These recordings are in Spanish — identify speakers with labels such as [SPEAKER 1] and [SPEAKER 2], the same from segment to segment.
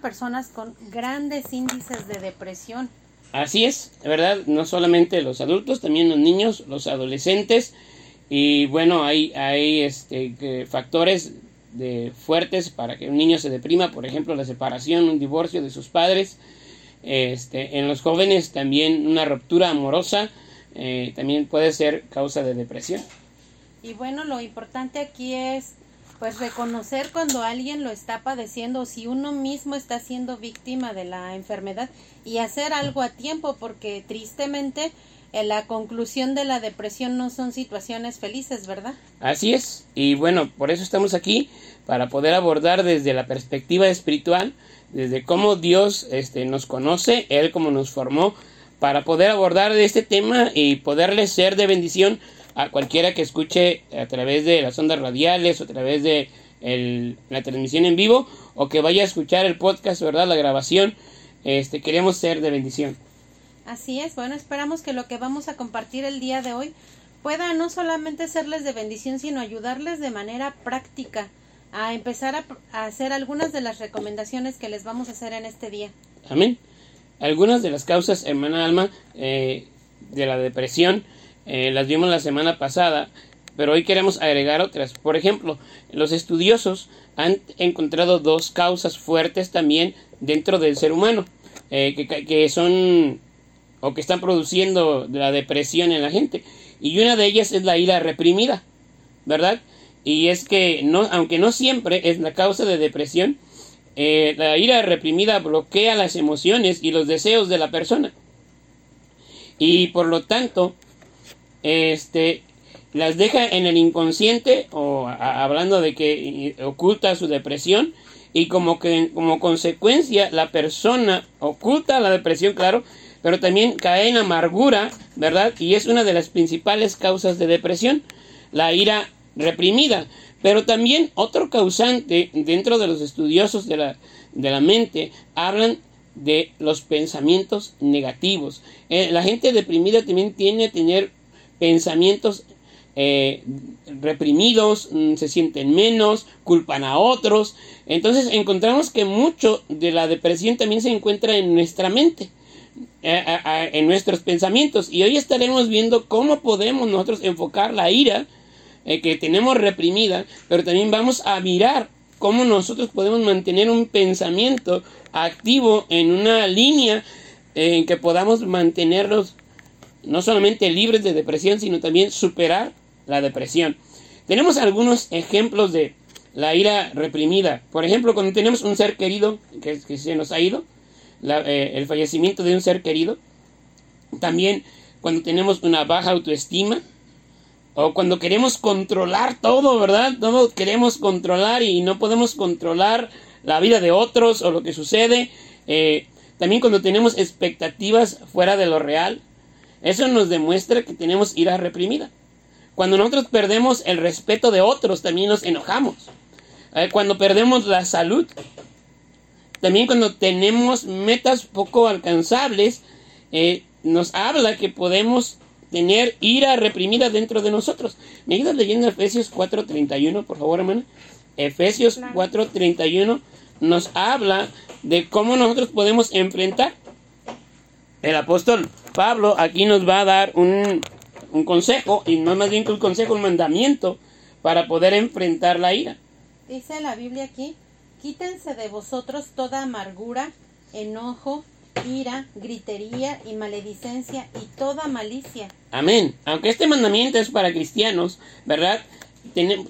[SPEAKER 1] personas con grandes índices de depresión.
[SPEAKER 2] Así es, ¿verdad? No solamente los adultos, también los niños, los adolescentes. Y bueno, hay, hay este, factores de, fuertes para que un niño se deprima, por ejemplo, la separación, un divorcio de sus padres. Este, en los jóvenes también una ruptura amorosa eh, también puede ser causa de depresión.
[SPEAKER 1] Y bueno, lo importante aquí es pues reconocer cuando alguien lo está padeciendo o si uno mismo está siendo víctima de la enfermedad y hacer algo a tiempo porque tristemente en la conclusión de la depresión no son situaciones felices, ¿verdad?
[SPEAKER 2] Así es. Y bueno, por eso estamos aquí para poder abordar desde la perspectiva espiritual, desde cómo Dios este, nos conoce, Él como nos formó, para poder abordar este tema y poderle ser de bendición a cualquiera que escuche a través de las ondas radiales o a través de la transmisión en vivo o que vaya a escuchar el podcast, ¿verdad? La grabación. Este, queremos ser de bendición.
[SPEAKER 1] Así es, bueno, esperamos que lo que vamos a compartir el día de hoy pueda no solamente serles de bendición, sino ayudarles de manera práctica a empezar a, hacer algunas de las recomendaciones que les vamos a hacer en este día.
[SPEAKER 2] Amén. Algunas de las causas, hermana Alma, eh, de la depresión eh, las vimos la semana pasada, pero hoy queremos agregar otras. Por ejemplo, los estudiosos han encontrado dos causas fuertes también dentro del ser humano, eh, que, son o que están produciendo la depresión en la gente. Y una de ellas es la ira reprimida, ¿verdad? Y es que, no, aunque no siempre es la causa de depresión, eh, la ira reprimida bloquea las emociones y los deseos de la persona. Y por lo tanto, este, las deja en el inconsciente o hablando de que oculta su depresión y como que como consecuencia la persona oculta la depresión, claro, pero también cae en amargura, ¿verdad? Y es una de las principales causas de depresión, la ira reprimida. Pero también otro causante dentro de los estudiosos de la, de la mente hablan de los pensamientos negativos. Eh, la gente deprimida también tiene que tener pensamientos eh, reprimidos, mm, se sienten menos, culpan a otros. Entonces encontramos que mucho de la depresión también se encuentra en nuestra mente, eh, en nuestros pensamientos. Y hoy estaremos viendo cómo podemos nosotros enfocar la ira eh, que tenemos reprimida, pero también vamos a mirar cómo nosotros podemos mantener un pensamiento activo en una línea en que podamos mantenerlos no solamente libres de depresión, sino también superar la depresión. Tenemos algunos ejemplos de la ira reprimida. Por ejemplo, cuando tenemos un ser querido que, se nos ha ido, eh, el fallecimiento de un ser querido. También cuando tenemos una baja autoestima. O cuando queremos controlar todo, ¿verdad? Todo queremos controlar y no podemos controlar la vida de otros o lo que sucede. Eh, también cuando tenemos expectativas fuera de lo real. Eso nos demuestra que tenemos ira reprimida. Cuando nosotros perdemos el respeto de otros, también nos enojamos. Cuando perdemos la salud, también cuando tenemos metas poco alcanzables, eh, nos habla que podemos tener ira reprimida dentro de nosotros. ¿Me ayudas leyendo Efesios 4.31, por favor, hermana? Efesios 4.31 nos habla de cómo nosotros podemos enfrentar. El apóstol Pablo aquí nos va a dar un, consejo, y no más bien que un consejo, un mandamiento para poder enfrentar la ira.
[SPEAKER 1] Dice la Biblia aquí, quítense de vosotros toda amargura, enojo, ira, gritería y maledicencia y toda malicia.
[SPEAKER 2] Amén. Aunque este mandamiento es para cristianos, ¿verdad?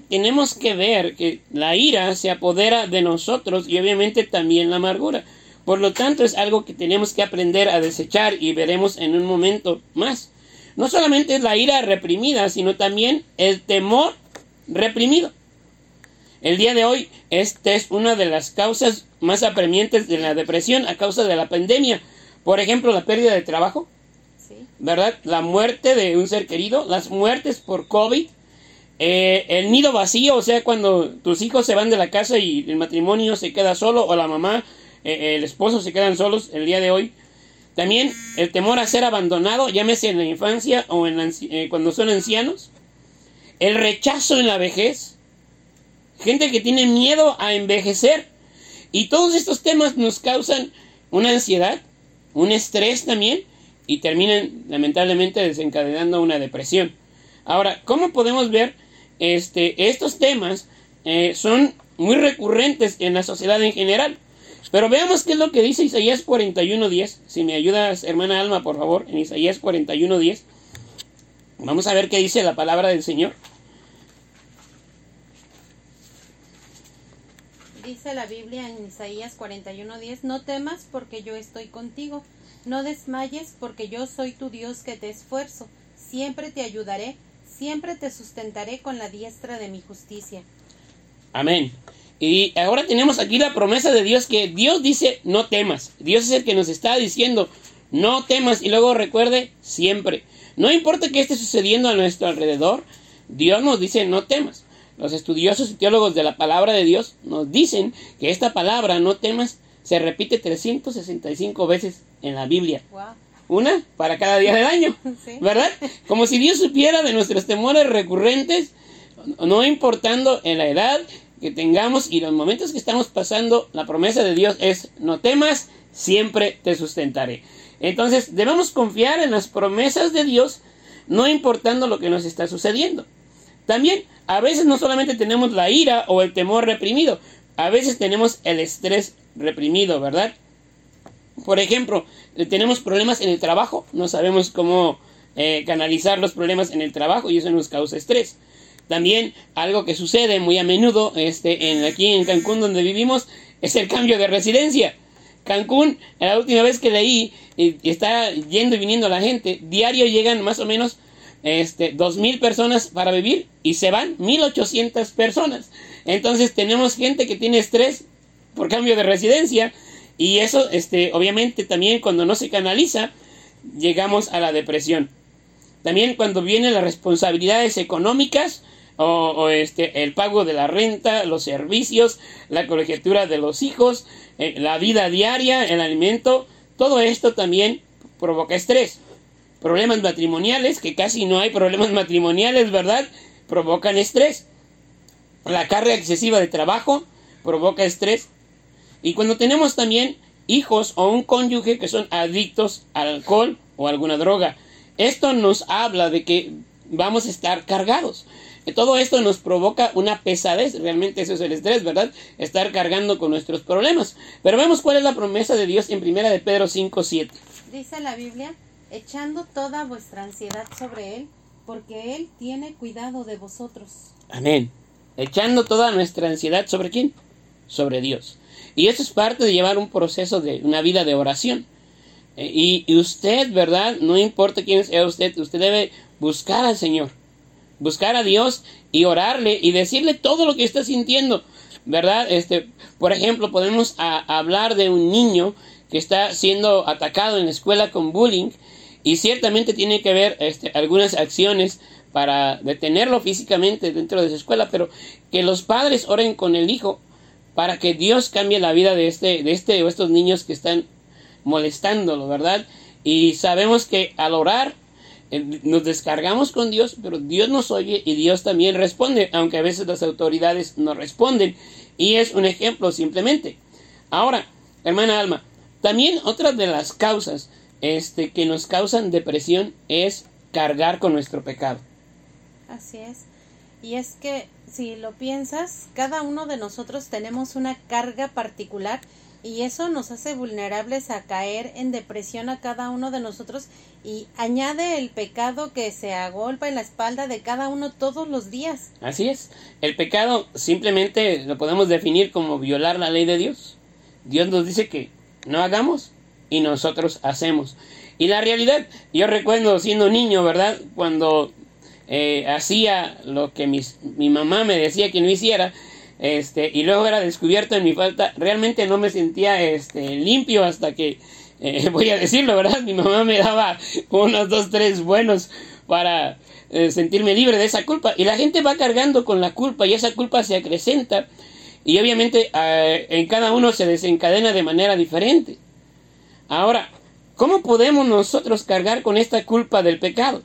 [SPEAKER 2] tenemos que ver que la ira se apodera de nosotros y obviamente también la amargura. Por lo tanto, es algo que tenemos que aprender a desechar y veremos en un momento más. No solamente es la ira reprimida, sino también el temor reprimido. El día de hoy, esta es una de las causas más apremiantes de la depresión a causa de la pandemia. Por ejemplo, la pérdida de trabajo, ¿verdad? La muerte de un ser querido, las muertes por COVID, eh, el nido vacío, o sea, cuando tus hijos se van de la casa y el matrimonio se queda solo o la mamá eh, el esposo se quedan solos el día de hoy. También el temor a ser abandonado, llámese en la infancia o en eh, cuando son ancianos. El rechazo en la vejez. Gente que tiene miedo a envejecer. Y todos estos temas nos causan una ansiedad, un estrés también, y terminan lamentablemente desencadenando una depresión. Ahora, ¿cómo podemos ver este, estos temas? Eh, son muy recurrentes en la sociedad en general. Pero veamos qué es lo que dice Isaías 41.10. Si me ayudas, hermana Alma, por favor, en Isaías 41.10. Vamos a ver qué dice la palabra del Señor.
[SPEAKER 1] Dice la Biblia en Isaías 41:10, no temas porque yo estoy contigo, no desmayes porque yo soy tu Dios que te esfuerzo, siempre te ayudaré, siempre te sustentaré con la diestra de mi justicia.
[SPEAKER 2] Amén. Y ahora tenemos aquí la promesa de Dios que Dios dice no temas. Dios es el que nos está diciendo no temas y luego recuerde siempre. No importa qué esté sucediendo a nuestro alrededor, Dios nos dice no temas. Los estudiosos y teólogos de la palabra de Dios nos dicen que esta palabra no temas se repite 365 veces en la Biblia. Una para cada día del año, ¿verdad? Como si Dios supiera de nuestros temores recurrentes, no importando en la edad que tengamos y los momentos que estamos pasando, la promesa de Dios es no temas, siempre te sustentaré. Entonces debemos confiar en las promesas de Dios, no importando lo que nos está sucediendo. También a veces no solamente tenemos la ira o el temor reprimido, a veces tenemos el estrés reprimido, ¿verdad? Por ejemplo, eh, tenemos problemas en el trabajo, no sabemos cómo eh, canalizar los problemas en el trabajo y eso nos causa estrés. También algo que sucede muy a menudo este, en, aquí en Cancún donde vivimos es el cambio de residencia. Cancún, la última vez que leí, y está yendo y viniendo la gente, diario llegan más o menos este, dos mil personas para vivir y se van 1800 personas. Entonces tenemos gente que tiene estrés por cambio de residencia y eso, este, obviamente también cuando no se canaliza, llegamos a la depresión. También cuando vienen las responsabilidades económicas, o, este, el pago de la renta, los servicios, la colegiatura de los hijos, eh, la vida diaria, el alimento, todo esto también provoca estrés. Problemas matrimoniales, que casi no hay problemas matrimoniales, ¿verdad? Provocan estrés. La carga excesiva de trabajo provoca estrés. Y cuando tenemos también hijos o un cónyuge que son adictos al alcohol o alguna droga, esto nos habla de que vamos a estar cargados. Todo esto nos provoca una pesadez, realmente eso es el estrés, ¿verdad? Estar cargando con nuestros problemas. Pero vemos cuál es la promesa de Dios en primera de Pedro 5, 7.
[SPEAKER 1] Dice la Biblia, echando toda vuestra ansiedad sobre Él, porque Él tiene cuidado de vosotros.
[SPEAKER 2] Amén. Echando toda nuestra ansiedad sobre quién? Sobre Dios. Y eso es parte de llevar un proceso de una vida de oración. Eh, y, y usted, ¿verdad? No importa quién sea usted, usted debe buscar al Señor buscar a Dios y orarle y decirle todo lo que está sintiendo, ¿verdad? Este, por ejemplo, podemos hablar de un niño que está siendo atacado en la escuela con bullying y ciertamente tiene que haber este, algunas acciones para detenerlo físicamente dentro de su escuela, pero que los padres oren con el hijo para que Dios cambie la vida de este, de este o estos niños que están molestándolo, ¿verdad? Y sabemos que al orar nos descargamos con Dios, pero Dios nos oye y Dios también responde, aunque a veces las autoridades no responden. Y es un ejemplo simplemente. Ahora, hermana Alma, también otra de las causas este, que nos causan depresión es cargar con nuestro pecado.
[SPEAKER 1] Así es. Y es que si lo piensas, cada uno de nosotros tenemos una carga particular y eso nos hace vulnerables a caer en depresión a cada uno de nosotros y añade el pecado que se agolpa en la espalda de cada uno todos los días.
[SPEAKER 2] Así es. El pecado simplemente lo podemos definir como violar la ley de Dios. Dios nos dice que no hagamos y nosotros hacemos. Y la realidad, yo recuerdo siendo niño, ¿verdad? Cuando eh, hacía lo que mi mamá me decía que no hiciera, este, y luego era descubierto en mi falta, realmente no me sentía este, limpio hasta que, eh, voy a decirlo, ¿verdad? Mi mamá me daba unos dos, tres buenos para eh, sentirme libre de esa culpa. Y la gente va cargando con la culpa y esa culpa se acrecenta y obviamente eh, en cada uno se desencadena de manera diferente. Ahora, ¿cómo podemos nosotros cargar con esta culpa del pecado?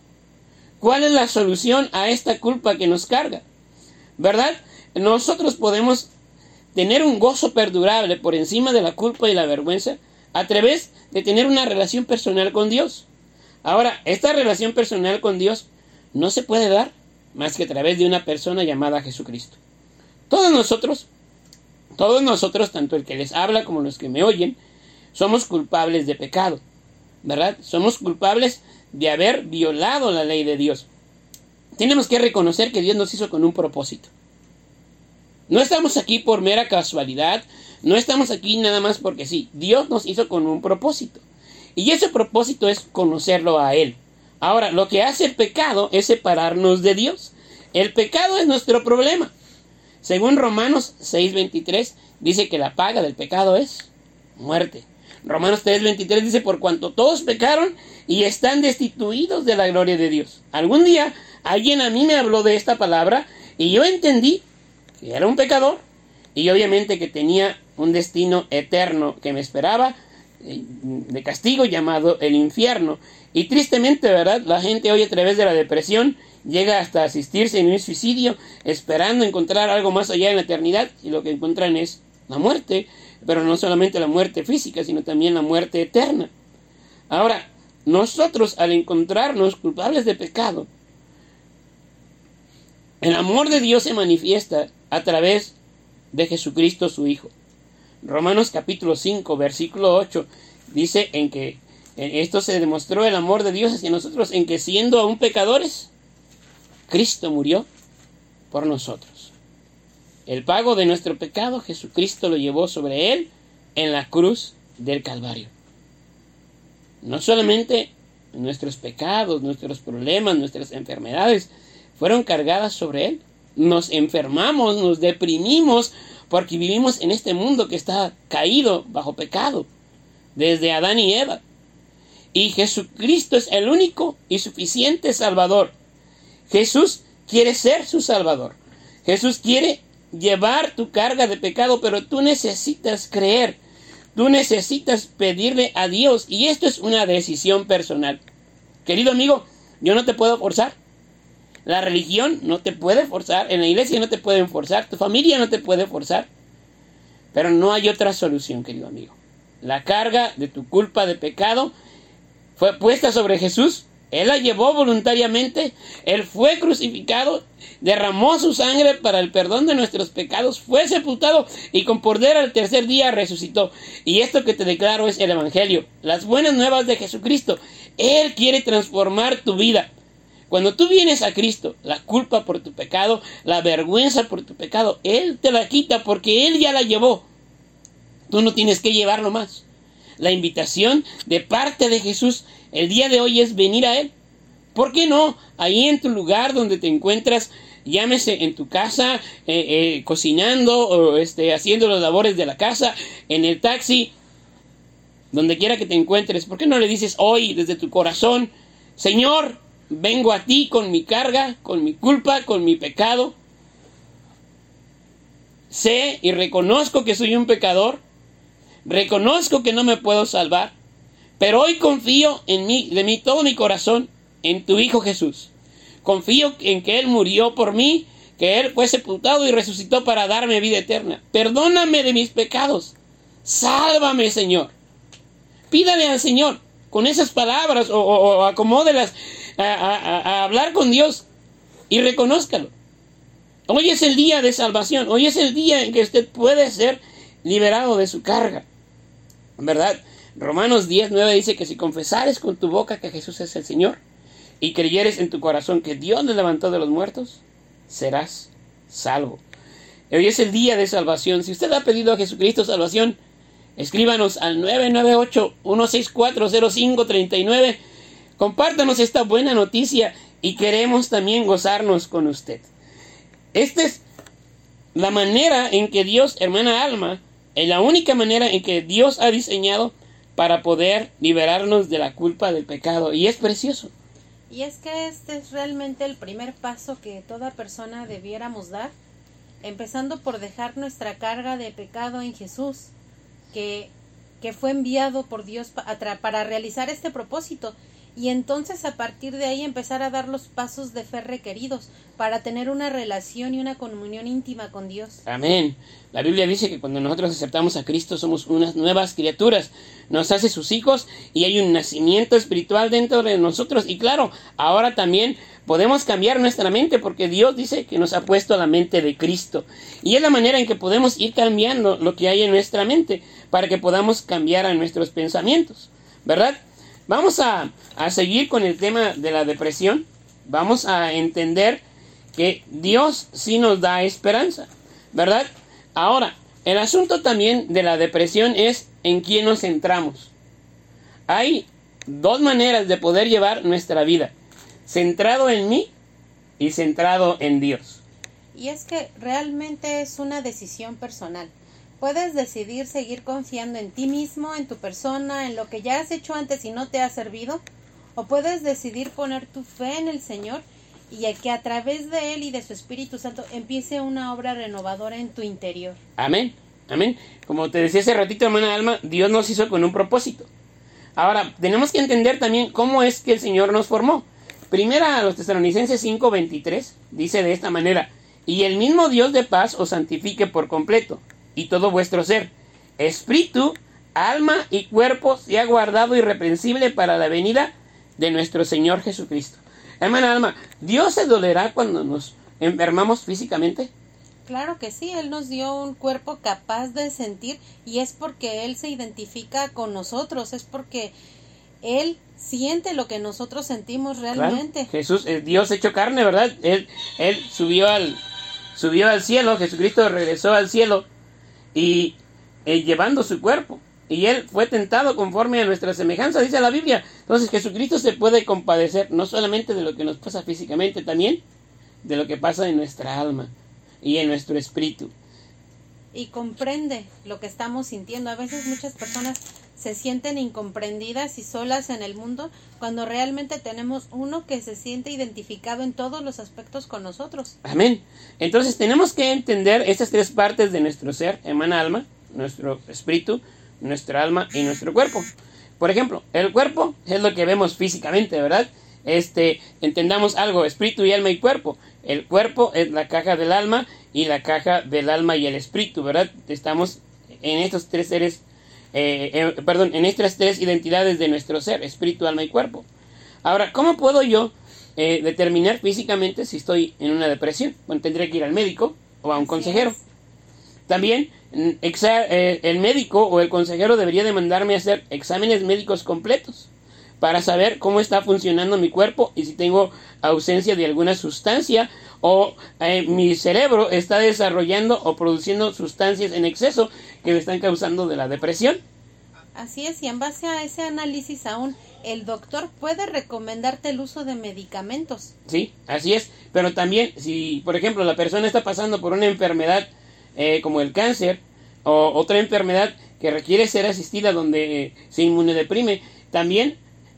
[SPEAKER 2] ¿Cuál es la solución a esta culpa que nos carga? ¿Verdad? Nosotros podemos tener un gozo perdurable por encima de la culpa y la vergüenza a través de tener una relación personal con Dios. Ahora, esta relación personal con Dios no se puede dar más que a través de una persona llamada Jesucristo. Todos nosotros, todos nosotros, tanto el que les habla como los que me oyen, somos culpables de pecado, ¿verdad? Somos culpables de haber violado la ley de Dios. Tenemos que reconocer que Dios nos hizo con un propósito. No estamos aquí por mera casualidad, no estamos aquí nada más porque sí, Dios nos hizo con un propósito. Y ese propósito es conocerlo a Él. Ahora, lo que hace el pecado es separarnos de Dios. El pecado es nuestro problema. Según Romanos 6:23, dice que la paga del pecado es muerte. Romanos 3:23 dice, por cuanto todos pecaron y están destituidos de la gloria de Dios. Algún día alguien a mí me habló de esta palabra y yo entendí que era un pecador y obviamente que tenía un destino eterno que me esperaba eh, de castigo llamado el infierno. Y tristemente, ¿verdad? La gente hoy a través de la depresión llega hasta asistirse en un suicidio esperando encontrar algo más allá en la eternidad y lo que encuentran es la muerte, pero no solamente la muerte física, sino también la muerte eterna. Ahora, nosotros al encontrarnos culpables de pecado, el amor de Dios se manifiesta a través de Jesucristo su Hijo. Romanos capítulo 5, versículo 8 dice en que en esto se demostró el amor de Dios hacia nosotros en que siendo aún pecadores, Cristo murió por nosotros. El pago de nuestro pecado Jesucristo lo llevó sobre él en la cruz del Calvario. No solamente nuestros pecados, nuestros problemas, nuestras enfermedades fueron cargadas sobre él, nos enfermamos, nos deprimimos, porque vivimos en este mundo que está caído bajo pecado, desde Adán y Eva. Y Jesucristo es el único y suficiente Salvador. Jesús quiere ser su Salvador. Jesús quiere llevar tu carga de pecado, pero tú necesitas creer. Tú necesitas pedirle a Dios. Y esto es una decisión personal. Querido amigo, yo no te puedo forzar. La religión no te puede forzar, en la iglesia no te pueden forzar, tu familia no te puede forzar. Pero no hay otra solución, querido amigo. La carga de tu culpa de pecado fue puesta sobre Jesús. Él la llevó voluntariamente. Él fue crucificado, derramó su sangre para el perdón de nuestros pecados, fue sepultado y con poder al tercer día resucitó. Y esto que te declaro es el Evangelio, las buenas nuevas de Jesucristo. Él quiere transformar tu vida. Cuando tú vienes a Cristo, la culpa por tu pecado, la vergüenza por tu pecado, Él te la quita porque Él ya la llevó. Tú no tienes que llevarlo más. La invitación de parte de Jesús el día de hoy es venir a Él. ¿Por qué no? Ahí en tu lugar donde te encuentras, llámese en tu casa, eh, eh, cocinando o este, haciendo las labores de la casa, en el taxi, donde quiera que te encuentres. ¿Por qué no le dices hoy desde tu corazón, Señor, vengo a ti con mi carga, con mi culpa, con mi pecado. Sé y reconozco que soy un pecador. Reconozco que no me puedo salvar. Pero hoy confío en mí, de mí todo mi corazón, en tu Hijo Jesús. Confío en que Él murió por mí, que Él fue sepultado y resucitó para darme vida eterna. Perdóname de mis pecados. Sálvame, Señor. Pídale al Señor con esas palabras o, o acomódelas a, hablar con Dios y reconózcalo. Hoy es el día de salvación, hoy es el día en que usted puede ser liberado de su carga. ¿Verdad? Romanos 10, 9 dice que si confesares con tu boca que Jesús es el Señor y creyeres en tu corazón que Dios le levantó de los muertos, serás salvo. Hoy es el día de salvación. Si usted ha pedido a Jesucristo salvación, escríbanos al 998-1640539 Compártanos esta buena noticia y queremos también gozarnos con usted. Esta es la manera en que Dios, hermana Alma, es la única manera en que Dios ha diseñado para poder liberarnos de la culpa del pecado. Y es precioso.
[SPEAKER 1] Y es que este es realmente el primer paso que toda persona debiéramos dar, empezando por dejar nuestra carga de pecado en Jesús, que, que fue enviado por Dios para realizar este propósito y entonces a partir de ahí empezar a dar los pasos de fe requeridos para tener una relación y una comunión íntima con Dios.
[SPEAKER 2] Amén. La Biblia dice que cuando nosotros aceptamos a Cristo somos unas nuevas criaturas, nos hace sus hijos y hay un nacimiento espiritual dentro de nosotros y claro, ahora también podemos cambiar nuestra mente porque Dios dice que nos ha puesto la mente de Cristo y es la manera en que podemos ir cambiando lo que hay en nuestra mente para que podamos cambiar a nuestros pensamientos, ¿verdad? Vamos a, seguir con el tema de la depresión. Vamos a entender que Dios sí nos da esperanza, ¿verdad? Ahora, el asunto también de la depresión es en quién nos centramos. Hay dos maneras de poder llevar nuestra vida, centrado en mí y centrado en Dios.
[SPEAKER 1] Y es que realmente es una decisión personal. Puedes decidir seguir confiando en ti mismo, en tu persona, en lo que ya has hecho antes y no te ha servido, o puedes decidir poner tu fe en el Señor y que a través de Él y de su Espíritu Santo empiece una obra renovadora en tu interior.
[SPEAKER 2] Amén, amén. Como te decía hace ratito, hermana Alma, Dios nos hizo con un propósito. Ahora, tenemos que entender también cómo es que el Señor nos formó. Primera a los tesalonicenses 5:23 dice de esta manera, y el mismo Dios de paz os santifique por completo y todo vuestro ser, espíritu, alma y cuerpo sea guardado irreprensible para la venida de nuestro Señor Jesucristo. Hermana Alma, ¿Dios se dolerá cuando nos enfermamos físicamente?
[SPEAKER 1] Claro que sí, Él nos dio un cuerpo capaz de sentir y es porque Él se identifica con nosotros, es porque Él siente lo que nosotros sentimos realmente.
[SPEAKER 2] Jesús es Dios hecho carne, ¿verdad? Él, él subió, al, subió al cielo, Jesucristo regresó al cielo y eh, llevando su cuerpo. Y él fue tentado conforme a nuestra semejanza, dice la Biblia. Entonces Jesucristo se puede compadecer no solamente de lo que nos pasa físicamente, también de lo que pasa en nuestra alma y en nuestro espíritu.
[SPEAKER 1] Y comprende lo que estamos sintiendo. A veces muchas personas se sienten incomprendidas y solas en el mundo cuando realmente tenemos uno que se siente identificado en todos los aspectos con nosotros.
[SPEAKER 2] Amén. Entonces tenemos que entender estas tres partes de nuestro ser, hermana alma, nuestro espíritu, nuestra alma y nuestro cuerpo. Por ejemplo, el cuerpo es lo que vemos físicamente, ¿verdad? Este, entendamos algo, espíritu y alma y cuerpo. El cuerpo es la caja del alma y la caja del alma y el espíritu, ¿verdad? Estamos en estos tres seres eh, eh, perdón, en estas tres identidades de nuestro ser, espíritu, alma y cuerpo. Ahora, ¿cómo puedo yo eh, determinar físicamente si estoy en una depresión? Bueno, tendré que ir al médico o a un consejero. También mm, el médico o el consejero debería de mandarme a hacer exámenes médicos completos para saber cómo está funcionando mi cuerpo y si tengo ausencia de alguna sustancia o mi cerebro está desarrollando o produciendo sustancias en exceso que me están causando de la depresión.
[SPEAKER 1] Así es, y en base a ese análisis aún, el doctor puede recomendarte el uso de medicamentos.
[SPEAKER 2] Sí, así es, pero también si, por ejemplo, la persona está pasando por una enfermedad eh, como el cáncer o otra enfermedad que requiere ser asistida donde se inmunodeprime, también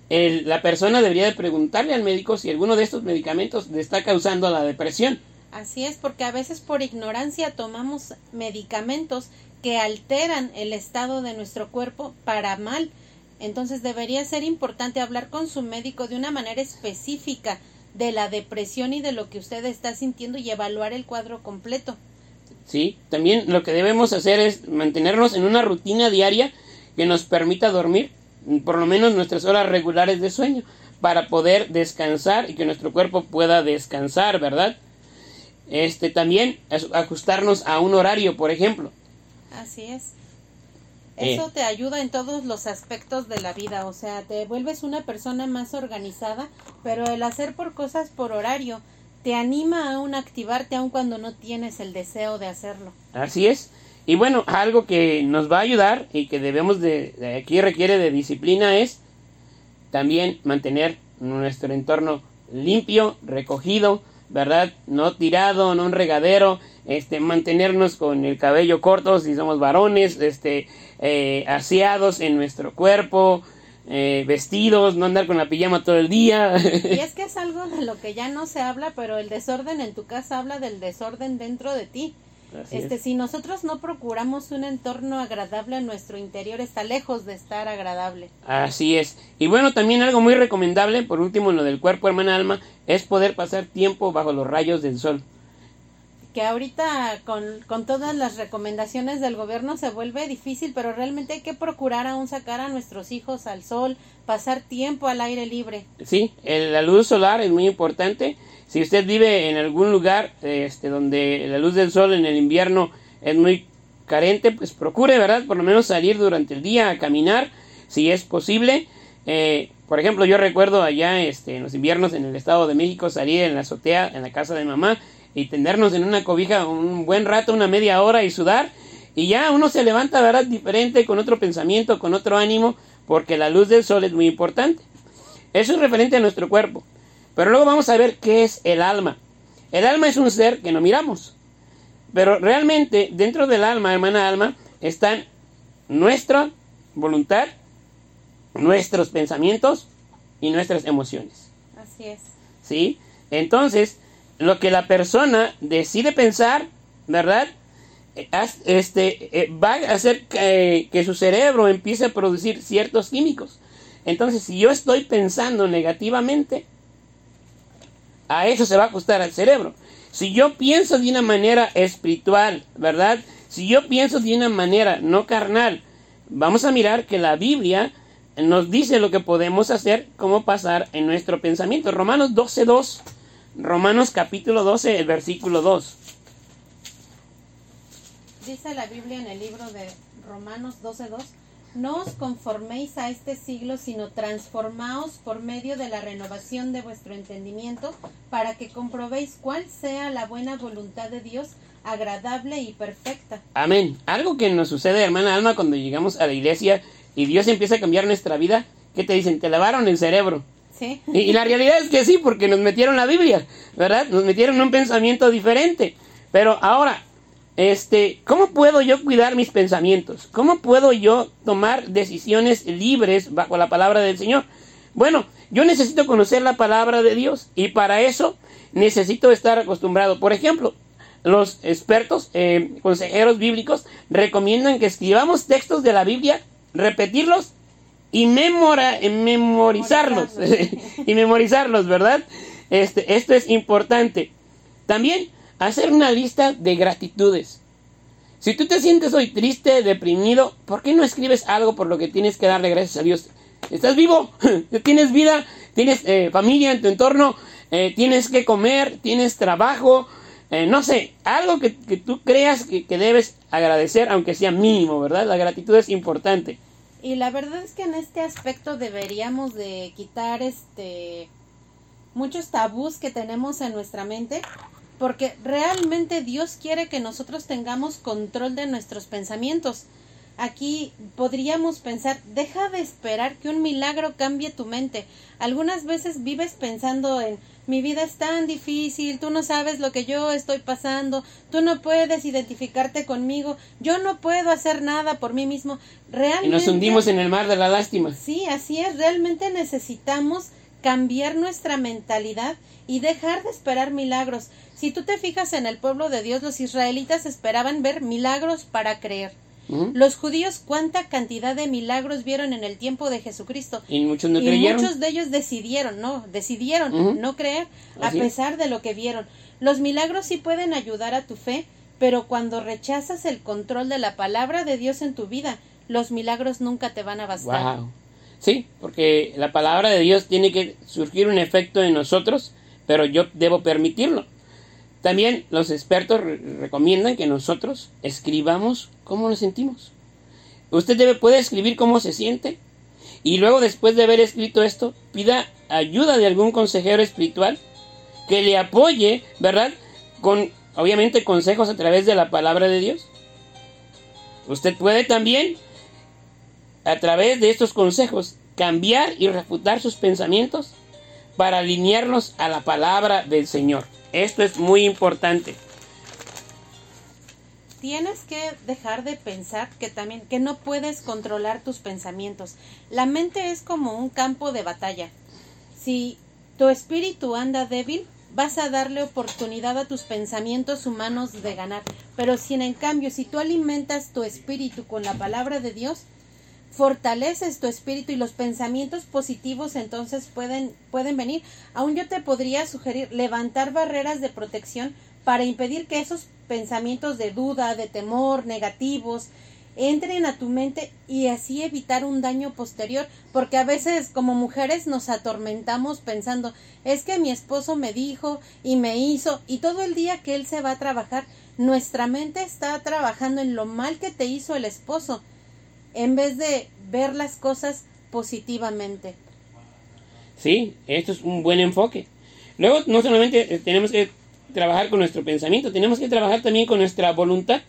[SPEAKER 2] la persona debería de preguntarle al médico si alguno de estos medicamentos le está causando la depresión.
[SPEAKER 1] Así es, porque a veces por ignorancia tomamos medicamentos que alteran el estado de nuestro cuerpo para mal. Entonces debería ser importante hablar con su médico de una manera específica de la depresión y de lo que usted está sintiendo y evaluar el cuadro completo.
[SPEAKER 2] Sí, también lo que debemos hacer es mantenernos en una rutina diaria que nos permita dormir por lo menos nuestras horas regulares de sueño para poder descansar y que nuestro cuerpo pueda descansar, ¿verdad? Este también ajustarnos a un horario, por ejemplo.
[SPEAKER 1] Así es. Eh. Eso te ayuda en todos los aspectos de la vida, o sea, te vuelves una persona más organizada, pero el hacer por cosas por horario te anima a activarte aun cuando no tienes el deseo de hacerlo.
[SPEAKER 2] Así es. Y bueno, algo que nos va a ayudar y que debemos de, aquí requiere de disciplina es también mantener nuestro entorno limpio, recogido, ¿verdad? No tirado, no un regadero, este, mantenernos con el cabello corto si somos varones, este, eh, aseados en nuestro cuerpo, eh, vestidos, no andar con la pijama todo el día.
[SPEAKER 1] Y es que es algo de lo que ya no se habla, pero el desorden en tu casa habla del desorden dentro de ti.
[SPEAKER 2] Así
[SPEAKER 1] este,
[SPEAKER 2] es.
[SPEAKER 1] si nosotros no procuramos un entorno agradable a nuestro interior, está lejos de estar agradable.
[SPEAKER 2] Así es. Y bueno, también algo muy recomendable, por último, en lo del cuerpo, hermana Alma, es poder pasar tiempo bajo los rayos del sol.
[SPEAKER 1] Que ahorita con, con todas las recomendaciones del gobierno se vuelve difícil, pero realmente hay que procurar aún sacar a nuestros hijos al sol, pasar tiempo al aire libre.
[SPEAKER 2] Sí, el- la luz solar es muy importante. Si usted vive en algún lugar este, donde la luz del sol en el invierno es muy carente, pues procure, ¿verdad? Por lo menos salir durante el día a caminar, si es posible. Eh, por ejemplo, yo recuerdo allá este, en los inviernos en el Estado de México salir en la azotea, en la casa de mamá, y tendernos en una cobija un buen rato, una media hora y sudar. Y ya uno se levanta, ¿verdad? Diferente, con otro pensamiento, con otro ánimo, porque la luz del sol es muy importante. Eso es referente a nuestro cuerpo. Pero luego vamos a ver qué es el alma. El alma es un ser que no miramos. Pero realmente dentro del alma, hermana alma, están nuestra voluntad, nuestros pensamientos y nuestras emociones.
[SPEAKER 1] Así es.
[SPEAKER 2] ¿Sí? Entonces, lo que la persona decide pensar, ¿verdad? Eh, Este, eh, va a hacer que, que su cerebro empiece a producir ciertos químicos. Entonces, si yo estoy pensando negativamente, a eso se va a ajustar al cerebro. Si yo pienso de una manera espiritual, ¿verdad? Si yo pienso de una manera no carnal, vamos a mirar que la Biblia nos dice lo que podemos hacer, cómo pasar en nuestro pensamiento. Romanos 12.2, Romanos capítulo 12, el versículo 2.
[SPEAKER 1] Dice la Biblia en el libro de Romanos 12:2, no os conforméis a este siglo, sino transformaos por medio de la renovación de vuestro entendimiento, para que comprobéis cuál sea la buena voluntad de Dios, agradable y perfecta.
[SPEAKER 2] Amén. Algo que nos sucede, hermana Alma, cuando llegamos a la iglesia y Dios empieza a cambiar nuestra vida, ¿qué te dicen? Te lavaron el cerebro.
[SPEAKER 1] ¿Sí?
[SPEAKER 2] Y, y la realidad es que sí, porque nos metieron la Biblia, ¿verdad? Nos metieron un pensamiento diferente. Pero ahora, este, ¿cómo puedo yo cuidar mis pensamientos? ¿Cómo puedo yo tomar decisiones libres bajo la palabra del Señor? Bueno, yo necesito conocer la palabra de Dios y para eso necesito estar acostumbrado. Por ejemplo, los expertos, eh, consejeros bíblicos, recomiendan que escribamos textos de la Biblia, repetirlos y memora- eh, memorizarlos. y memorizarlos, ¿verdad? Este, esto es importante. También hacer una lista de gratitudes. Si tú te sientes hoy triste, deprimido, ¿por qué no escribes algo por lo que tienes que darle gracias a Dios? Estás vivo, tienes vida, tienes eh, familia en tu entorno, eh, tienes que comer, tienes trabajo, eh, no sé, algo que, que tú creas que, que debes agradecer, aunque sea mínimo, ¿verdad? La gratitud es importante.
[SPEAKER 1] Y la verdad es que en este aspecto deberíamos de quitar este muchos tabús que tenemos en nuestra mente, porque realmente Dios quiere que nosotros tengamos control de nuestros pensamientos. Aquí podríamos pensar, deja de esperar que un milagro cambie tu mente. Algunas veces vives pensando en mi vida es tan difícil, tú no sabes lo que yo estoy pasando, tú no puedes identificarte conmigo, yo no puedo hacer nada por mí mismo. Realmente
[SPEAKER 2] Y nos hundimos en el mar de la lástima.
[SPEAKER 1] Sí, así es. Realmente necesitamos cambiar nuestra mentalidad y dejar de esperar milagros. Si tú te fijas en el pueblo de Dios, los israelitas esperaban ver milagros para creer. Los judíos, ¿cuánta cantidad de milagros vieron en el tiempo de Jesucristo?
[SPEAKER 2] Y muchos no
[SPEAKER 1] y
[SPEAKER 2] creyeron.
[SPEAKER 1] muchos de ellos decidieron, no, decidieron no creer a
[SPEAKER 2] Así
[SPEAKER 1] pesar de lo que vieron. Los milagros sí pueden ayudar a tu fe, pero cuando rechazas el control de la palabra de Dios en tu vida, los milagros nunca te van a bastar.
[SPEAKER 2] Wow. Sí, porque la palabra de Dios tiene que surgir un efecto en nosotros, pero yo debo permitirlo. También los expertos re- recomiendan que nosotros escribamos cómo nos sentimos. Usted debe, puede escribir cómo se siente y luego después de haber escrito esto, pida ayuda de algún consejero espiritual que le apoye, ¿verdad? Con obviamente consejos a través de la palabra de Dios. Usted puede también a través de estos consejos cambiar y refutar sus pensamientos para alinearlos a la palabra del Señor. Esto es muy importante.
[SPEAKER 1] Tienes que dejar de pensar que también que no puedes controlar tus pensamientos. La mente es como un campo de batalla. Si tu espíritu anda débil, vas a darle oportunidad a tus pensamientos humanos de ganar. Pero si en cambio, si tú alimentas tu espíritu con la palabra de Dios, fortaleces tu espíritu y los pensamientos positivos entonces pueden, pueden venir. Aún yo te podría sugerir levantar barreras de protección para impedir que esos pensamientos de duda, de temor, negativos, entren a tu mente y así evitar un daño posterior, porque a veces como mujeres nos atormentamos pensando, es que mi esposo me dijo y me hizo, y todo el día que él se va a trabajar, nuestra mente está trabajando en lo mal que te hizo el esposo, en vez de ver las cosas positivamente.
[SPEAKER 2] Sí, esto es un buen enfoque. Luego, no solamente eh, tenemos que trabajar con nuestro pensamiento, tenemos que trabajar también con nuestra voluntad,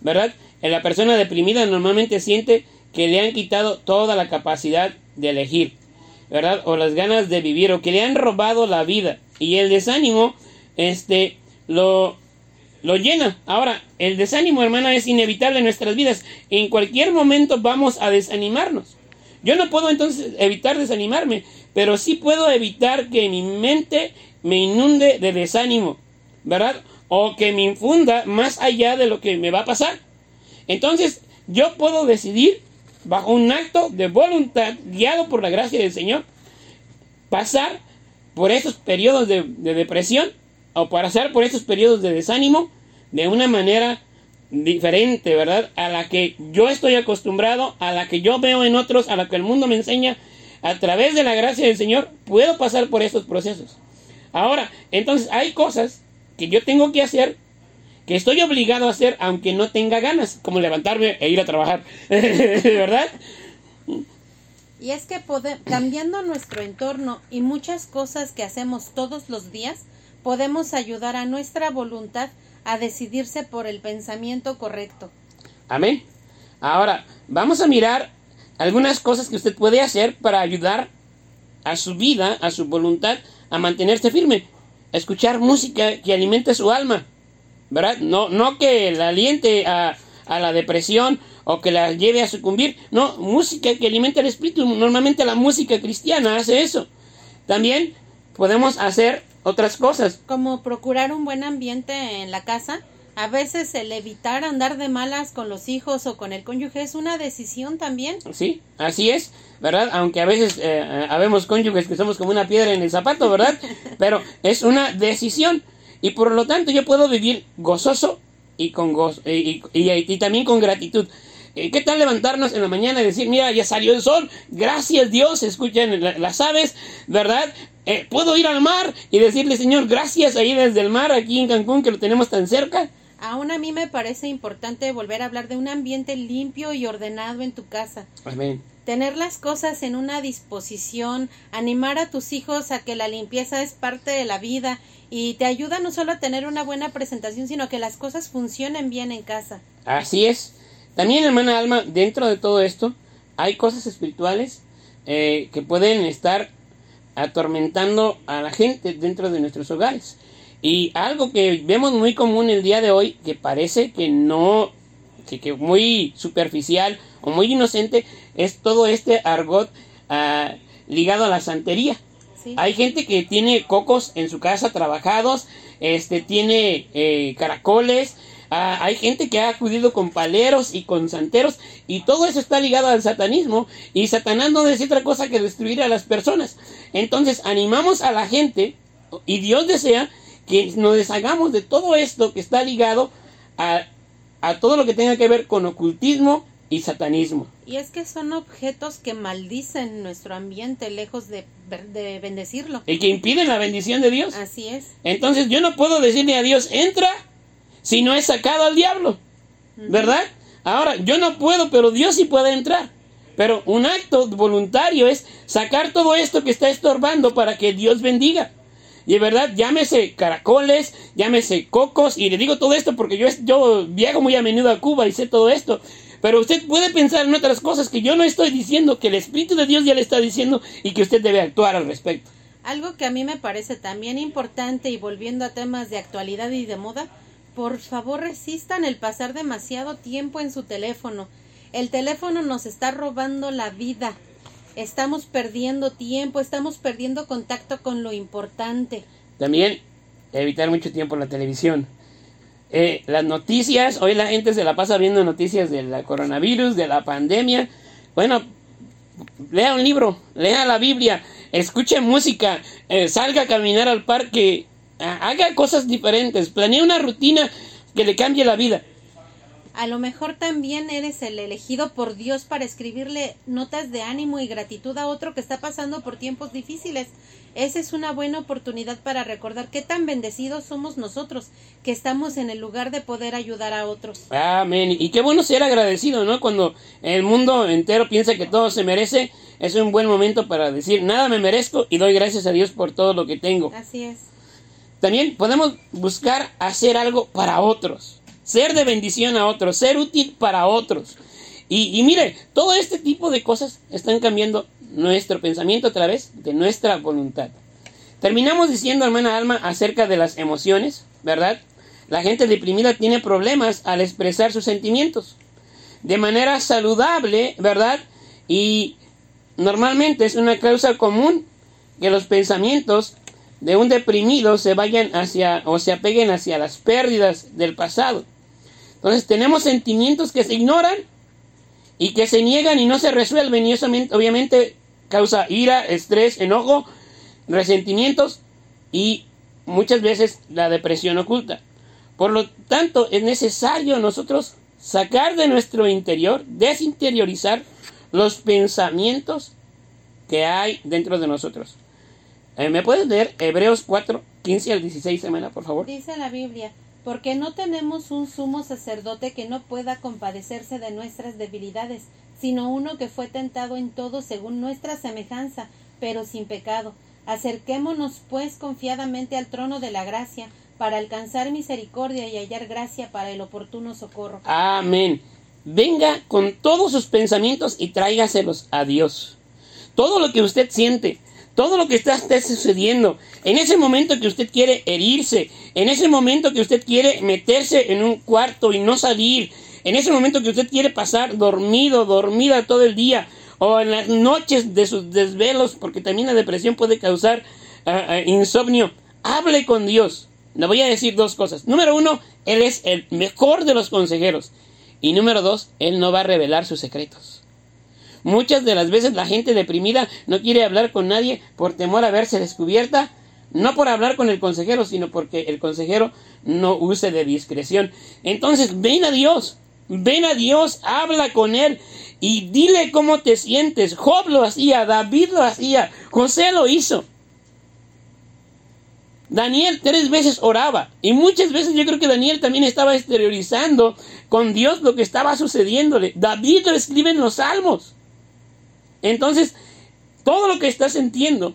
[SPEAKER 2] ¿verdad? La persona deprimida normalmente siente que le han quitado toda la capacidad de elegir, ¿verdad? O las ganas de vivir, o que le han robado la vida. Y el desánimo, este, lo, lo llena. Ahora, el desánimo, hermana, es inevitable en nuestras vidas. En cualquier momento vamos a desanimarnos. Yo no puedo entonces evitar desanimarme, pero sí puedo evitar que mi mente me inunde de desánimo, ¿verdad? O que me infunda más allá de lo que me va a pasar. Entonces, yo puedo decidir, bajo un acto de voluntad, guiado por la gracia del Señor, pasar por esos periodos de, depresión o pasar por esos periodos de desánimo de una manera diferente, ¿verdad? A la que yo estoy acostumbrado, a la que yo veo en otros, a la que el mundo me enseña. A través de la gracia del Señor puedo pasar por estos procesos. Ahora, entonces hay cosas que yo tengo que hacer que estoy obligado a hacer aunque no tenga ganas, como levantarme e ir a trabajar, ¿verdad?
[SPEAKER 1] Y es que cambiando nuestro entorno y muchas cosas que hacemos todos los días, podemos ayudar a nuestra voluntad a decidirse por el pensamiento correcto.
[SPEAKER 2] Amén. Ahora, vamos a mirar algunas cosas que usted puede hacer para ayudar a su vida, a su voluntad, a mantenerse firme. Escuchar música que alimente su alma. ¿verdad? No, no que la aliente a, la depresión o que la lleve a sucumbir, no, música que alimente el espíritu, normalmente la música cristiana hace eso. También podemos hacer otras cosas.
[SPEAKER 1] Como procurar un buen ambiente en la casa. A veces el evitar andar de malas con los hijos o con el cónyuge es una decisión también.
[SPEAKER 2] Sí, así es, ¿verdad? Aunque a veces eh, habemos cónyuges que somos como una piedra en el zapato, ¿verdad? Pero es una decisión. Y por lo tanto yo puedo vivir gozoso y, con gozo, y, y, también con gratitud. Eh, ¿Qué tal levantarnos en la mañana y decir, mira, ya salió el sol, gracias Dios, escuchen las aves, ¿verdad? Eh, puedo ir al mar y decirle, Señor, gracias ahí desde el mar, aquí en Cancún, que lo tenemos tan cerca.
[SPEAKER 1] Aún a mí me parece importante volver a hablar de un ambiente limpio y ordenado en tu casa.
[SPEAKER 2] Amén
[SPEAKER 1] tener las cosas en una disposición, animar a tus hijos a que la limpieza es parte de la vida y te ayuda no solo a tener una buena presentación, sino que las cosas funcionen bien en casa.
[SPEAKER 2] Así es. También, hermana Alma, dentro de todo esto, hay cosas espirituales eh, que pueden estar atormentando a la gente dentro de nuestros hogares. Y algo que vemos muy común el día de hoy, que parece que no, que, que muy superficial o muy inocente, es todo este argot ah, ligado a la santería. Hay gente que tiene cocos en su casa trabajados, este tiene eh, caracoles, ah, hay gente que ha acudido con paleros y con santeros y todo eso está ligado al satanismo y Satanás no es otra cosa que destruir a las personas. Entonces animamos a la gente y Dios desea que nos deshagamos de todo esto que está ligado a, a todo lo que tenga que ver con ocultismo, y satanismo.
[SPEAKER 1] Y es que son objetos que maldicen nuestro ambiente lejos de, de, bendecirlo.
[SPEAKER 2] Y que impiden la bendición de Dios.
[SPEAKER 1] Así es.
[SPEAKER 2] Entonces yo no puedo decirle a Dios, entra, si no he sacado al diablo. ¿Verdad? Ahora, yo no puedo, pero Dios sí puede entrar. Pero un acto voluntario es sacar todo esto que está estorbando para que Dios bendiga. Y de verdad, llámese caracoles, llámese cocos, y le digo todo esto porque yo, yo viajo muy a menudo a Cuba y sé todo esto. Pero usted puede pensar en otras cosas que yo no estoy diciendo, que el Espíritu de Dios ya le está diciendo y que usted debe actuar al respecto.
[SPEAKER 1] Algo que a mí me parece también importante y volviendo a temas de actualidad y de moda, por favor resistan el pasar demasiado tiempo en su teléfono. El teléfono nos está robando la vida. Estamos perdiendo tiempo, estamos perdiendo contacto con lo importante.
[SPEAKER 2] También evitar mucho tiempo la televisión. Eh, las noticias, hoy la gente se la pasa viendo noticias del coronavirus, de la pandemia. Bueno, lea un libro, lea la Biblia, escuche música, eh, salga a caminar al parque, haga cosas diferentes, planee una rutina que le cambie la vida.
[SPEAKER 1] A lo mejor también eres el elegido por Dios para escribirle notas de ánimo y gratitud a otro que está pasando por tiempos difíciles. Esa es una buena oportunidad para recordar qué tan bendecidos somos nosotros, que estamos en el lugar de poder ayudar a otros.
[SPEAKER 2] Amén. Y qué bueno ser agradecido, ¿no? Cuando el mundo entero piensa que todo se merece, es un buen momento para decir, nada me merezco y doy gracias a Dios por todo lo que tengo.
[SPEAKER 1] Así es.
[SPEAKER 2] También podemos buscar hacer algo para otros ser de bendición a otros, ser útil para otros. Y, mire, todo este tipo de cosas están cambiando nuestro pensamiento a través de nuestra voluntad. Terminamos diciendo, hermana Alma, acerca de las emociones, ¿verdad? La gente deprimida tiene problemas al expresar sus sentimientos de manera saludable, ¿verdad? Y normalmente es una causa común que los pensamientos de un deprimido se vayan hacia o se apeguen hacia las pérdidas del pasado. Entonces tenemos sentimientos que se ignoran y que se niegan y no se resuelven y eso obviamente causa ira, estrés, enojo, resentimientos y muchas veces la depresión oculta. Por lo tanto, es necesario nosotros sacar de nuestro interior, desinteriorizar los pensamientos que hay dentro de nosotros. Eh, ¿Me puedes leer Hebreos 4, 15 al 16, semana, por favor?
[SPEAKER 1] Dice la Biblia, porque no tenemos un sumo sacerdote que no pueda compadecerse de nuestras debilidades, sino uno que fue tentado en todo según nuestra semejanza, pero sin pecado. Acerquémonos, pues, confiadamente al trono de la gracia, para alcanzar misericordia y hallar gracia para el oportuno socorro.
[SPEAKER 2] Amén. Venga con todos sus pensamientos y tráigaselos a Dios. Todo lo que usted siente, todo lo que está, sucediendo, en ese momento que usted quiere herirse, en ese momento que usted quiere meterse en un cuarto y no salir, en ese momento que usted quiere pasar dormido, dormida todo el día, o en las noches de sus desvelos, porque también la depresión puede causar ah, insomnio, hable con Dios. Le voy a decir dos cosas. Número uno, Él es el mejor de los consejeros. Y número dos, Él no va a revelar sus secretos. Muchas de las veces la gente deprimida no quiere hablar con nadie por temor a verse descubierta, no por hablar con el consejero, sino porque el consejero no use de discreción. Entonces, ven a Dios, ven a Dios, habla con Él y dile cómo te sientes. Job lo hacía, David lo hacía, José lo hizo. Daniel tres veces oraba y muchas veces yo creo que Daniel también estaba exteriorizando con Dios lo que estaba sucediéndole. David lo escribe en los salmos. Entonces, todo lo que estás sintiendo,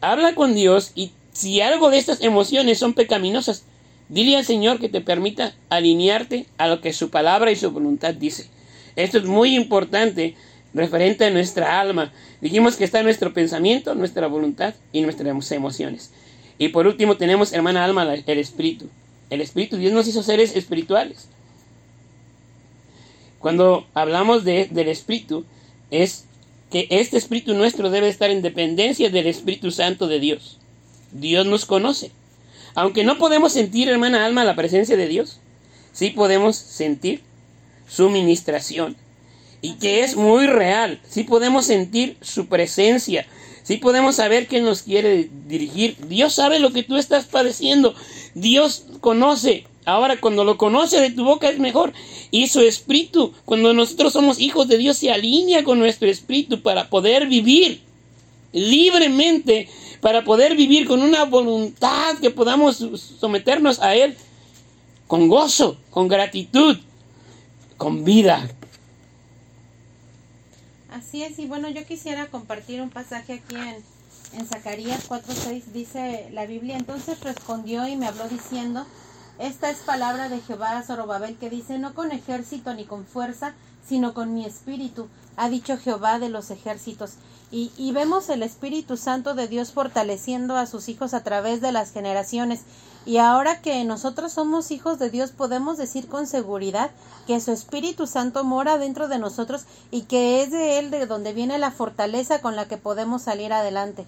[SPEAKER 2] habla con Dios y si algo de estas emociones son pecaminosas, dile al Señor que te permita alinearte a lo que su palabra y su voluntad dice. Esto es muy importante referente a nuestra alma. Dijimos que está nuestro pensamiento, nuestra voluntad y nuestras emociones. Y por último tenemos, hermana alma, el espíritu. El espíritu, Dios nos hizo seres espirituales. Cuando hablamos de, del espíritu, es que este espíritu nuestro debe estar en dependencia del Espíritu Santo de Dios. Dios nos conoce. Aunque no podemos sentir, hermana alma, la presencia de Dios, sí podemos sentir su ministración. Y que es muy real. Sí podemos sentir su presencia. Sí podemos saber que nos quiere dirigir. Dios sabe lo que tú estás padeciendo. Dios conoce Ahora, cuando lo conoce de tu boca es mejor. Y su espíritu, cuando nosotros somos hijos de Dios, se alinea con nuestro espíritu para poder vivir libremente, para poder vivir con una voluntad que podamos someternos a Él con gozo, con gratitud, con vida.
[SPEAKER 1] Así es, y bueno, yo quisiera compartir un pasaje aquí en, en Zacarías 4.6, dice la Biblia, entonces respondió y me habló diciendo, esta es palabra de Jehová a Zorobabel que dice, no con ejército ni con fuerza, sino con mi espíritu, ha dicho Jehová de los ejércitos. Y, y, vemos el Espíritu Santo de Dios fortaleciendo a sus hijos a través de las generaciones. Y ahora que nosotros somos hijos de Dios, podemos decir con seguridad que su Espíritu Santo mora dentro de nosotros y que es de Él de donde viene la fortaleza con la que podemos salir adelante.